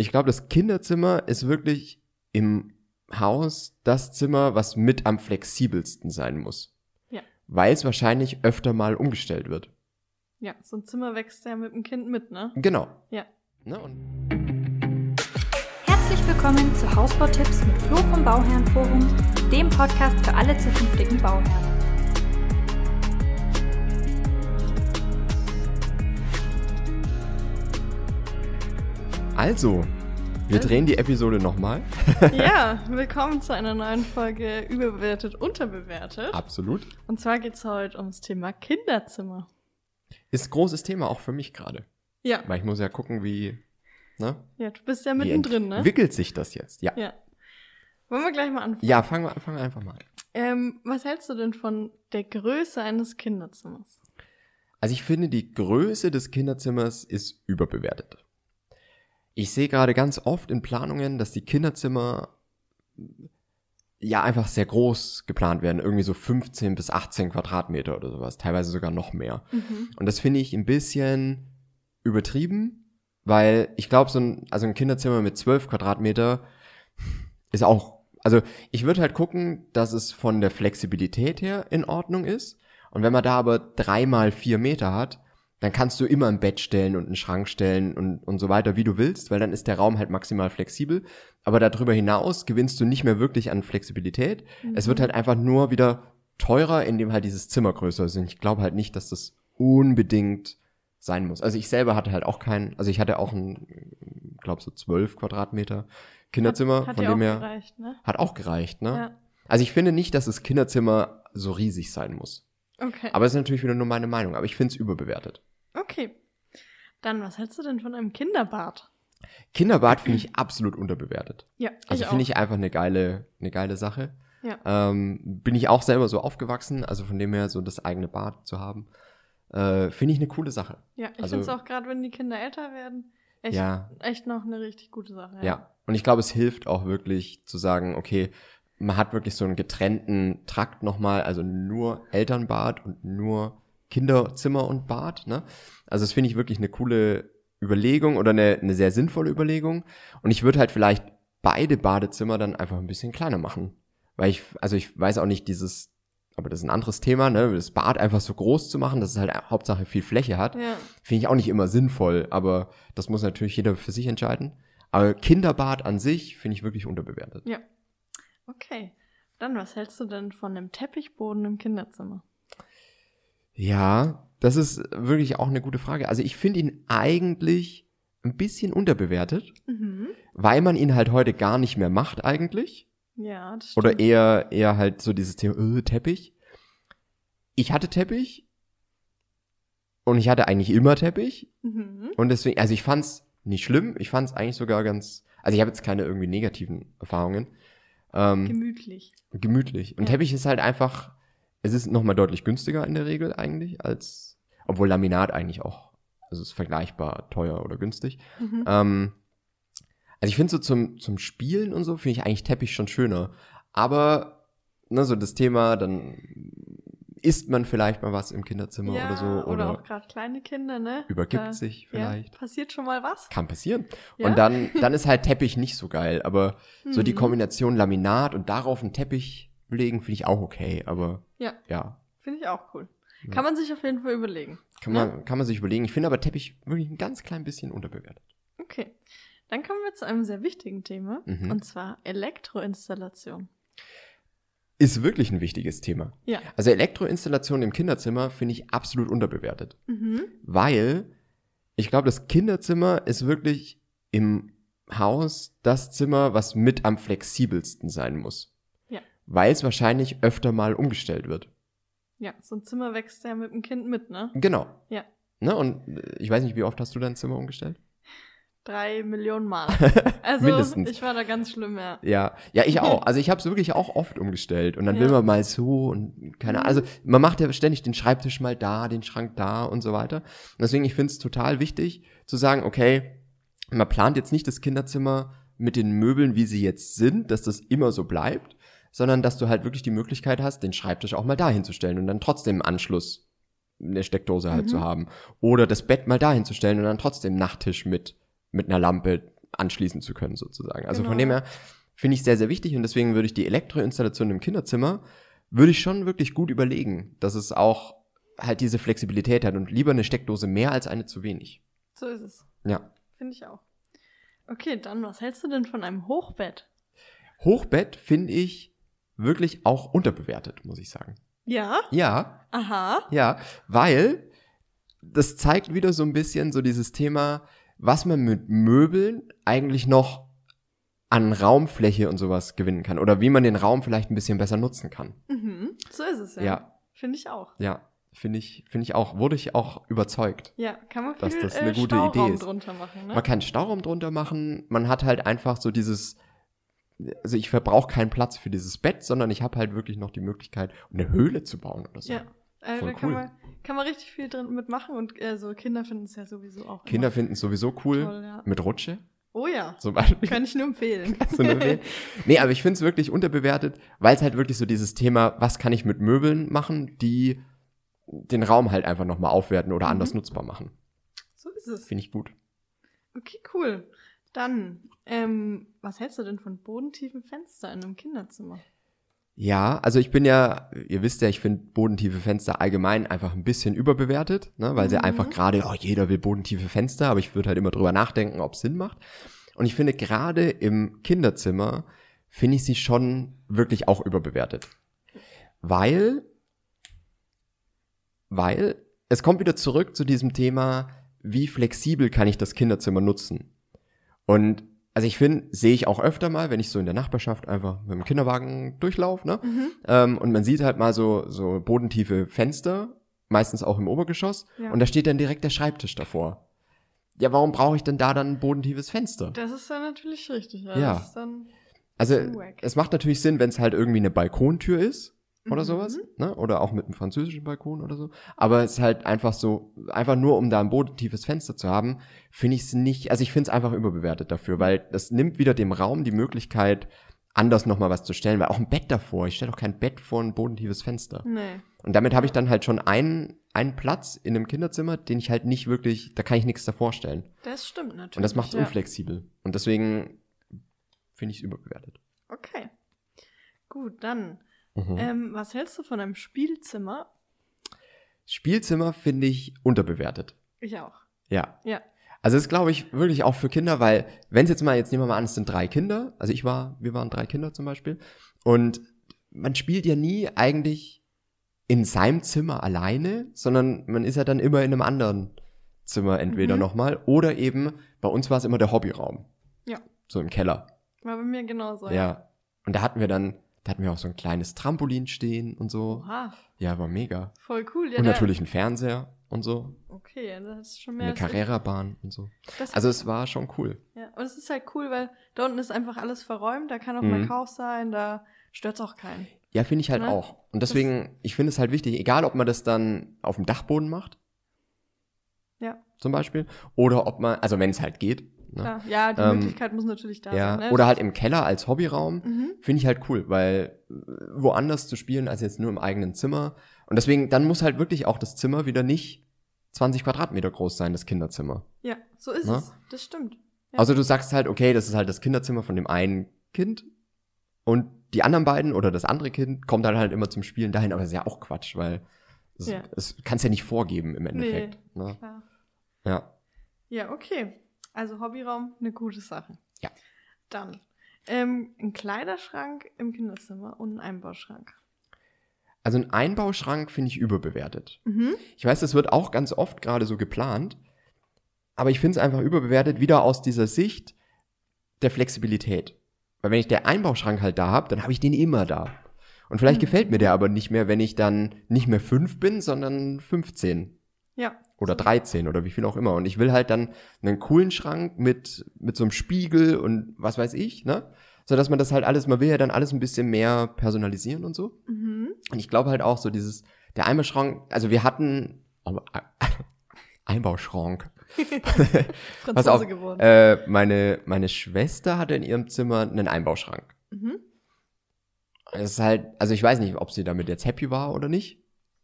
Ich glaube, das Kinderzimmer ist wirklich im Haus das Zimmer, was mit am flexibelsten sein muss. Ja. Weil es wahrscheinlich öfter mal umgestellt wird. Ja, so ein Zimmer wächst ja mit dem Kind mit, ne? Genau. Ja. Ne? Und Herzlich willkommen zu Hausbautipps mit Flo vom Bauherrenforum, dem Podcast für alle zukünftigen Bauherren. Also, wir Also- drehen die Episode nochmal. ja, willkommen zu einer neuen Folge Überbewertet, Unterbewertet. Absolut. Und zwar geht's heute ums Thema Kinderzimmer. Ist ein großes Thema auch für mich gerade. Ja, Weil ich muss ja gucken, wie, ne? ja, du bist ja mittendrin, ne? entwickelt sich das jetzt? Ja. Ja. Wollen wir gleich mal anfangen? Ja, fangen wir, fangen wir einfach mal an. Ähm, was hältst du denn von der Größe eines Kinderzimmers? Also ich finde, die Größe des Kinderzimmers ist überbewertet. Ich sehe gerade ganz oft in Planungen, dass die Kinderzimmer ja einfach sehr groß geplant werden. Irgendwie so 15 bis 18 Quadratmeter oder sowas. Teilweise sogar noch mehr. Mhm. Und das finde ich ein bisschen übertrieben, weil ich glaube, so ein, also ein Kinderzimmer mit 12 Quadratmeter ist auch, also ich würde halt gucken, dass es von der Flexibilität her in Ordnung ist. Und wenn man da aber dreimal vier Meter hat, dann kannst du immer ein Bett stellen und einen Schrank stellen und, und so weiter, wie du willst, weil dann ist der Raum halt maximal flexibel. Aber darüber hinaus gewinnst du nicht mehr wirklich an Flexibilität. Es wird halt einfach nur wieder teurer, indem halt dieses Zimmer größer ist. Und ich glaube halt nicht, dass das unbedingt sein muss. Also ich selber hatte halt auch keinen, also ich hatte auch ein, glaube so zwölf Quadratmeter Kinderzimmer, Hat, hat von dem auch her gereicht, ne? hat auch gereicht, ne? Ja. Also ich finde nicht, dass das Kinderzimmer so riesig sein muss. Okay. Aber es ist natürlich wieder nur meine Meinung, aber ich finde es überbewertet. Okay. Dann, was hältst du denn von einem Kinderbad? Kinderbad finde ich absolut unterbewertet. Ja, Also finde ich einfach eine geile, eine geile Sache. Ja. Ähm, bin ich auch selber so aufgewachsen, also von dem her so das eigene Bad zu haben, äh, finde ich eine coole Sache. Ja, ich Also- finde es auch gerade, wenn die Kinder älter werden, echt, Ja. echt noch eine richtig gute Sache. Ja. Und ich glaube, es hilft auch wirklich zu sagen, okay, man hat wirklich so einen getrennten Trakt nochmal, also nur Elternbad und nur Kinderzimmer und Bad, ne? Also das finde ich wirklich eine coole Überlegung oder eine, eine sehr sinnvolle Überlegung. Und ich würde halt vielleicht beide Badezimmer dann einfach ein bisschen kleiner machen. Weil ich, also ich weiß auch nicht dieses, aber das ist ein anderes Thema, ne? Das Bad einfach so groß zu machen, dass es halt Hauptsache viel Fläche hat. Ja. Finde ich auch nicht immer sinnvoll, aber das muss natürlich jeder für sich entscheiden. Aber Kinderbad an sich finde ich wirklich unterbewertet. Ja. Okay. Dann, was hältst du denn von einem Teppichboden im Kinderzimmer? Ja, das ist wirklich auch eine gute Frage. Also ich finde ihn eigentlich ein bisschen unterbewertet, Mhm. weil man ihn halt heute gar nicht mehr macht eigentlich. Ja, das stimmt. Oder eher, eher halt so dieses Thema, äh, Teppich. Ich hatte Teppich. Und ich hatte eigentlich immer Teppich. Mhm. Und deswegen, also ich fand's nicht schlimm. Ich fand's eigentlich sogar ganz, also ich habe jetzt keine irgendwie negativen Erfahrungen. Ähm, Gemütlich. gemütlich. Und Ja. Teppich ist halt einfach, es ist nochmal deutlich günstiger in der Regel eigentlich als, obwohl Laminat eigentlich auch, also ist vergleichbar teuer oder günstig. Mhm. Ähm, also ich finde so zum, zum Spielen und so finde ich eigentlich Teppich schon schöner. Aber, ne, so das Thema, dann isst man vielleicht mal was im Kinderzimmer ja, oder so. Oder, Oder, auch gerade kleine Kinder, ne? übergibt Da- sich Ja, vielleicht. passiert schon mal was? Kann passieren. Ja? Und dann, dann ist halt Teppich nicht so geil. Aber so die Mhm. Kombination Laminat und darauf einen Teppich legen, finde ich auch okay. Aber Ja, ja, finde ich auch cool. Ja. Kann man sich auf jeden Fall überlegen. kann man, kann man sich überlegen. Ich finde aber Teppich wirklich ein ganz klein bisschen unterbewertet. Okay. Dann kommen wir zu einem sehr wichtigen Thema. Mhm. Und zwar Elektroinstallation. Ist wirklich ein wichtiges Thema. Ja. Also Elektroinstallation im Kinderzimmer finde ich absolut unterbewertet. Mhm. Weil ich glaube, das Kinderzimmer ist wirklich im Haus das Zimmer, was mit am flexibelsten sein muss. Weil es wahrscheinlich öfter mal umgestellt wird. Ja, so ein Zimmer wächst ja mit dem Kind mit, ne? Genau. Ja. Ne? Und äh, ich weiß nicht, wie oft hast du dein Zimmer umgestellt? Drei Millionen Mal. Also Mindestens. ich war da ganz schlimm, ja. Ja, ja, ich auch. Also ich habe es wirklich auch oft umgestellt und dann Ja. will man mal so und keine Mhm. Ahnung. Also man macht ja ständig den Schreibtisch mal da, den Schrank da und so weiter. Und deswegen, ich finde es total wichtig zu sagen, okay, man plant jetzt nicht das Kinderzimmer mit den Möbeln, wie sie jetzt sind, dass das immer so bleibt, sondern dass du halt wirklich die Möglichkeit hast, den Schreibtisch auch mal da hinzustellen und dann trotzdem Anschluss eine Steckdose halt Mhm. zu haben. Oder das Bett mal da hinzustellen und dann trotzdem Nachttisch mit, mit einer Lampe anschließen zu können, sozusagen. Also von Genau. dem her finde ich sehr, sehr wichtig und deswegen würde ich die Elektroinstallation im Kinderzimmer, würde ich schon wirklich gut überlegen, dass es auch halt diese Flexibilität hat und lieber eine Steckdose mehr als eine zu wenig. So ist es. Ja. Finde ich auch. Okay, dann was hältst du denn von einem Hochbett? Hochbett finde ich wirklich auch unterbewertet, muss ich sagen. Ja? Ja, Aha. ja, weil das zeigt wieder so ein bisschen so dieses Thema, was man mit Möbeln eigentlich noch an Raumfläche und sowas gewinnen kann oder wie man den Raum vielleicht ein bisschen besser nutzen kann. Mhm. So ist es ja. Ja. Finde ich auch. Ja, finde ich, finde ich auch, wurde ich auch überzeugt. Ja, kann man Dass viel das eine äh, gute Stauraum Idee ist. drunter machen, ne? Man kann Stauraum drunter machen, man hat halt einfach so dieses, also ich verbrauche keinen Platz für dieses Bett, sondern ich habe halt wirklich noch die Möglichkeit, eine Höhle zu bauen oder so. Ja. Voll da kann cool. man, kann man richtig viel drin mitmachen und äh, so Kinder finden es ja sowieso auch. Kinder finden es sowieso cool Toll, ja. mit Rutsche Oh ja. zum Beispiel. Kann ich nur empfehlen. Eine Idee. nee, aber ich finde es wirklich unterbewertet, weil es halt wirklich so dieses Thema, was kann ich mit Möbeln machen, die den Raum halt einfach nochmal aufwerten oder Mhm. anders nutzbar machen. so ist es. Finde ich gut. Okay, cool. Dann, ähm, was hältst du denn von bodentiefen Fenster in einem Kinderzimmer? Ja, also ich bin ja, ihr wisst ja, ich finde bodentiefe Fenster allgemein einfach ein bisschen überbewertet, ne, weil sie Mhm. einfach gerade, oh, jeder will bodentiefe Fenster, aber ich würde halt immer drüber nachdenken, ob es Sinn macht. Und ich finde gerade im Kinderzimmer finde ich sie schon wirklich auch überbewertet. Weil, weil es kommt wieder zurück zu diesem Thema, wie flexibel kann ich das Kinderzimmer nutzen? Und also ich finde, sehe ich auch öfter mal, wenn ich so in der Nachbarschaft einfach mit dem Kinderwagen durchlaufe, ne? Mhm. Ähm, und man sieht halt mal so, so bodentiefe Fenster, meistens auch im Obergeschoss, Ja. und da steht dann direkt der Schreibtisch davor. Ja, warum brauche ich denn da dann ein bodentiefes Fenster? Das ist dann natürlich richtig. Ja. Ja. Das ist dann, Also, es macht natürlich Sinn, wenn es halt irgendwie eine Balkontür ist oder Mhm. sowas, ne? Oder auch mit einem französischen Balkon oder so. Aber es ist halt einfach so, einfach nur um da ein bodentiefes Fenster zu haben, finde ich es nicht, also ich finde es einfach überbewertet dafür, weil das nimmt wieder dem Raum die Möglichkeit, anders nochmal was zu stellen, weil auch ein Bett davor, ich stelle doch kein Bett vor ein bodentiefes Fenster. nee. Und damit habe ich dann halt schon einen, einen Platz in einem Kinderzimmer, den ich halt nicht wirklich, da kann ich nichts davor stellen. Das stimmt natürlich. Und das macht es ja. unflexibel. Und deswegen finde ich es überbewertet. Okay. Gut, dann. Mhm. Ähm, was hältst du von einem Spielzimmer? Spielzimmer finde ich unterbewertet. Ich auch. Ja. Ja. Also das glaube ich wirklich auch für Kinder, weil wenn es jetzt mal, jetzt nehmen wir mal an, es sind drei Kinder, also ich war, wir waren drei Kinder zum Beispiel, und man spielt ja nie eigentlich in seinem Zimmer alleine, sondern man ist ja dann immer in einem anderen Zimmer entweder Mhm. nochmal oder eben, bei uns war es immer der Hobbyraum. Ja. So im Keller. War bei mir genauso. Ja. Und da hatten wir dann, da hatten wir auch so ein kleines Trampolin stehen und so. Oha, Ja, war mega. voll cool. Ja, und natürlich ein Fernseher und so. Okay, das ist schon mehr Eine Carrera-Bahn und so. Das, Also es war schon cool. ja. Und es ist halt cool, weil da unten ist einfach alles verräumt, da kann auch Mhm. mal Chaos sein, da stört's auch keinen. Ja, finde ich halt Ne? auch. Und deswegen, ich finde es halt wichtig, egal ob man das dann auf dem Dachboden macht, Ja, zum Beispiel, oder ob man, also wenn es halt geht, ne? klar. Ja, die Ähm, Möglichkeit muss natürlich da ja, sein. Ne? oder halt im Keller als Hobbyraum, Mhm. finde ich halt cool, weil äh, woanders zu spielen als jetzt nur im eigenen Zimmer. Und deswegen, dann muss halt wirklich auch das Zimmer wieder nicht 20 Quadratmeter groß sein, das Kinderzimmer. Ja, so ist Ne? es. Das stimmt. Ja. Also du sagst halt, okay, das ist halt das Kinderzimmer von dem einen Kind und die anderen beiden oder das andere Kind kommt dann halt immer zum Spielen dahin, aber das ist ja auch Quatsch, weil das, Ja. kannst ja nicht vorgeben im Endeffekt. Ne? Klar. Ja. Ja, okay. Also Hobbyraum, eine gute Sache. Ja. Dann ähm, ein Kleiderschrank im Kinderzimmer und ein Einbauschrank. Also ein Einbauschrank finde ich überbewertet. Mhm. Ich weiß, das wird auch ganz oft gerade so geplant, aber ich finde es einfach überbewertet, wieder aus dieser Sicht der Flexibilität. Weil wenn ich der Einbauschrank halt da habe, dann habe ich den immer da. Und vielleicht Mhm. gefällt mir der aber nicht mehr, wenn ich dann nicht mehr fünf bin, sondern 15 Ja. Oder so. 13 oder wie viel auch immer. Und ich will halt dann einen coolen Schrank mit, mit so einem Spiegel und was weiß ich, ne? So dass man das halt alles, man will ja dann alles ein bisschen mehr personalisieren und so. Mhm. Und ich glaube halt auch so dieses, der Einbauschrank, also wir hatten, oh, Einbauschrank. Pass auf, geworden. äh, meine, meine Schwester hatte in ihrem Zimmer einen Einbauschrank. mhm. Es ist halt, also ich weiß nicht, ob sie damit jetzt happy war oder nicht.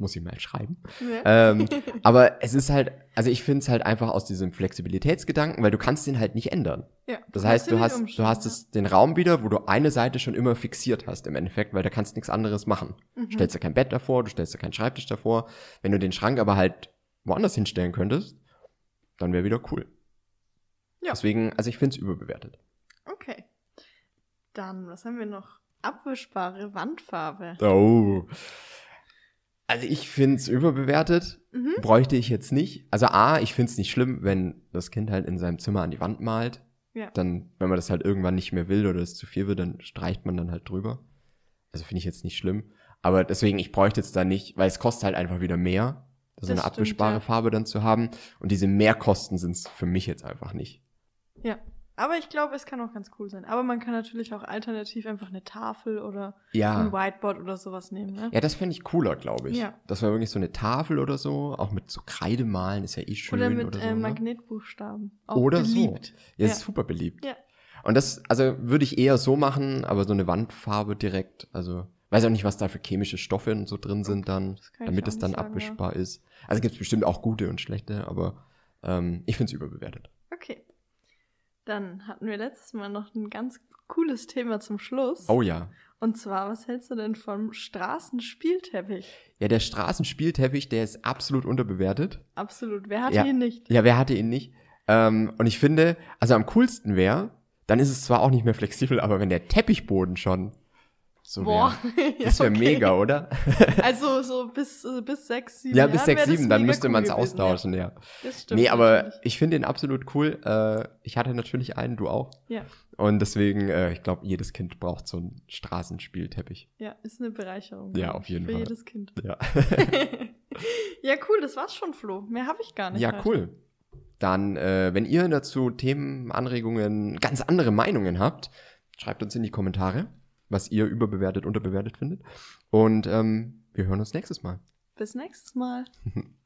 Muss ich mal schreiben. Ja. Ähm, aber es ist halt, also ich finde es halt einfach aus diesem Flexibilitätsgedanken, weil du kannst den halt nicht ändern. ja. Das heißt, du hast, du hast es, den Raum wieder, wo du eine Seite schon immer fixiert hast im Endeffekt, weil da kannst du nichts anderes machen. Du stellst dir kein Bett davor, du stellst dir keinen Schreibtisch davor. Wenn du den Schrank aber halt woanders hinstellen könntest, dann wäre wieder cool. Ja. Deswegen, also ich finde es überbewertet. Okay. Dann, was haben wir noch? Abwischbare Wandfarbe. Oh. Also ich finde es überbewertet. Mhm. Bräuchte ich jetzt nicht. Also A, ich finde es nicht schlimm, wenn das Kind halt in seinem Zimmer an die Wand malt. Ja. Dann, wenn man das halt irgendwann nicht mehr will oder es zu viel wird, dann streicht man dann halt drüber. Also finde ich jetzt nicht schlimm. Aber deswegen, ich bräuchte jetzt da nicht, weil es kostet halt einfach wieder mehr, so Das eine stimmt, abwischbare ja. Farbe dann zu haben. Und diese Mehrkosten sind es für mich jetzt einfach nicht. Ja. Aber ich glaube, es kann auch ganz cool sein. Aber man kann natürlich auch alternativ einfach eine Tafel oder ein Ja. Whiteboard oder sowas nehmen, ne? Ja, das fände ich cooler, glaube ich. Ja. Das wäre wirklich so eine Tafel oder so, auch mit so Kreidemalen ist ja eh schön. oder mit oder so, äh, ne? Magnetbuchstaben. Auch Oder so. beliebt. Ja, Ja. ist super beliebt. Ja. Und das, also würde ich eher so machen, aber so eine Wandfarbe direkt, also weiß auch nicht, was da für chemische Stoffe und so drin sind dann, Das kann ich damit es dann sagen, abwischbar ist. Also gibt es bestimmt auch gute und schlechte, aber ähm, ich finde es überbewertet. Okay. Dann hatten wir letztes Mal noch ein ganz cooles Thema zum Schluss. Oh ja. Und zwar, was hältst du denn vom Straßenspielteppich? Ja, der Straßenspielteppich, der ist absolut unterbewertet. Absolut. Wer hat Ja. ihn nicht? Ja, wer hatte ihn nicht? Ähm, und ich finde, also am coolsten wäre, dann ist es zwar auch nicht mehr flexibel, aber wenn der Teppichboden schon so Boah. wäre. Ja, Das wäre okay. mega, oder? Also so bis, äh, bis sechs, sieben Ja, bis sechs, sieben, dann müsste cool man es austauschen, ja. Ja, das stimmt. Nee, aber natürlich. ich finde ihn absolut cool. Äh, ich hatte natürlich einen, du auch. Ja, Und deswegen, äh, ich glaube, jedes Kind braucht so einen Straßenspielteppich. ja, ist eine Bereicherung. Ja, glaub auf jeden für Fall. jedes Kind. Ja. ja, cool, das war's schon, Flo. Mehr habe ich gar nicht. ja, heute. cool. Dann, äh, wenn ihr dazu Themen, Anregungen, ganz andere Meinungen habt, schreibt uns in die Kommentare, was ihr überbewertet, unterbewertet findet. Und ähm, wir hören uns nächstes Mal. Bis nächstes Mal.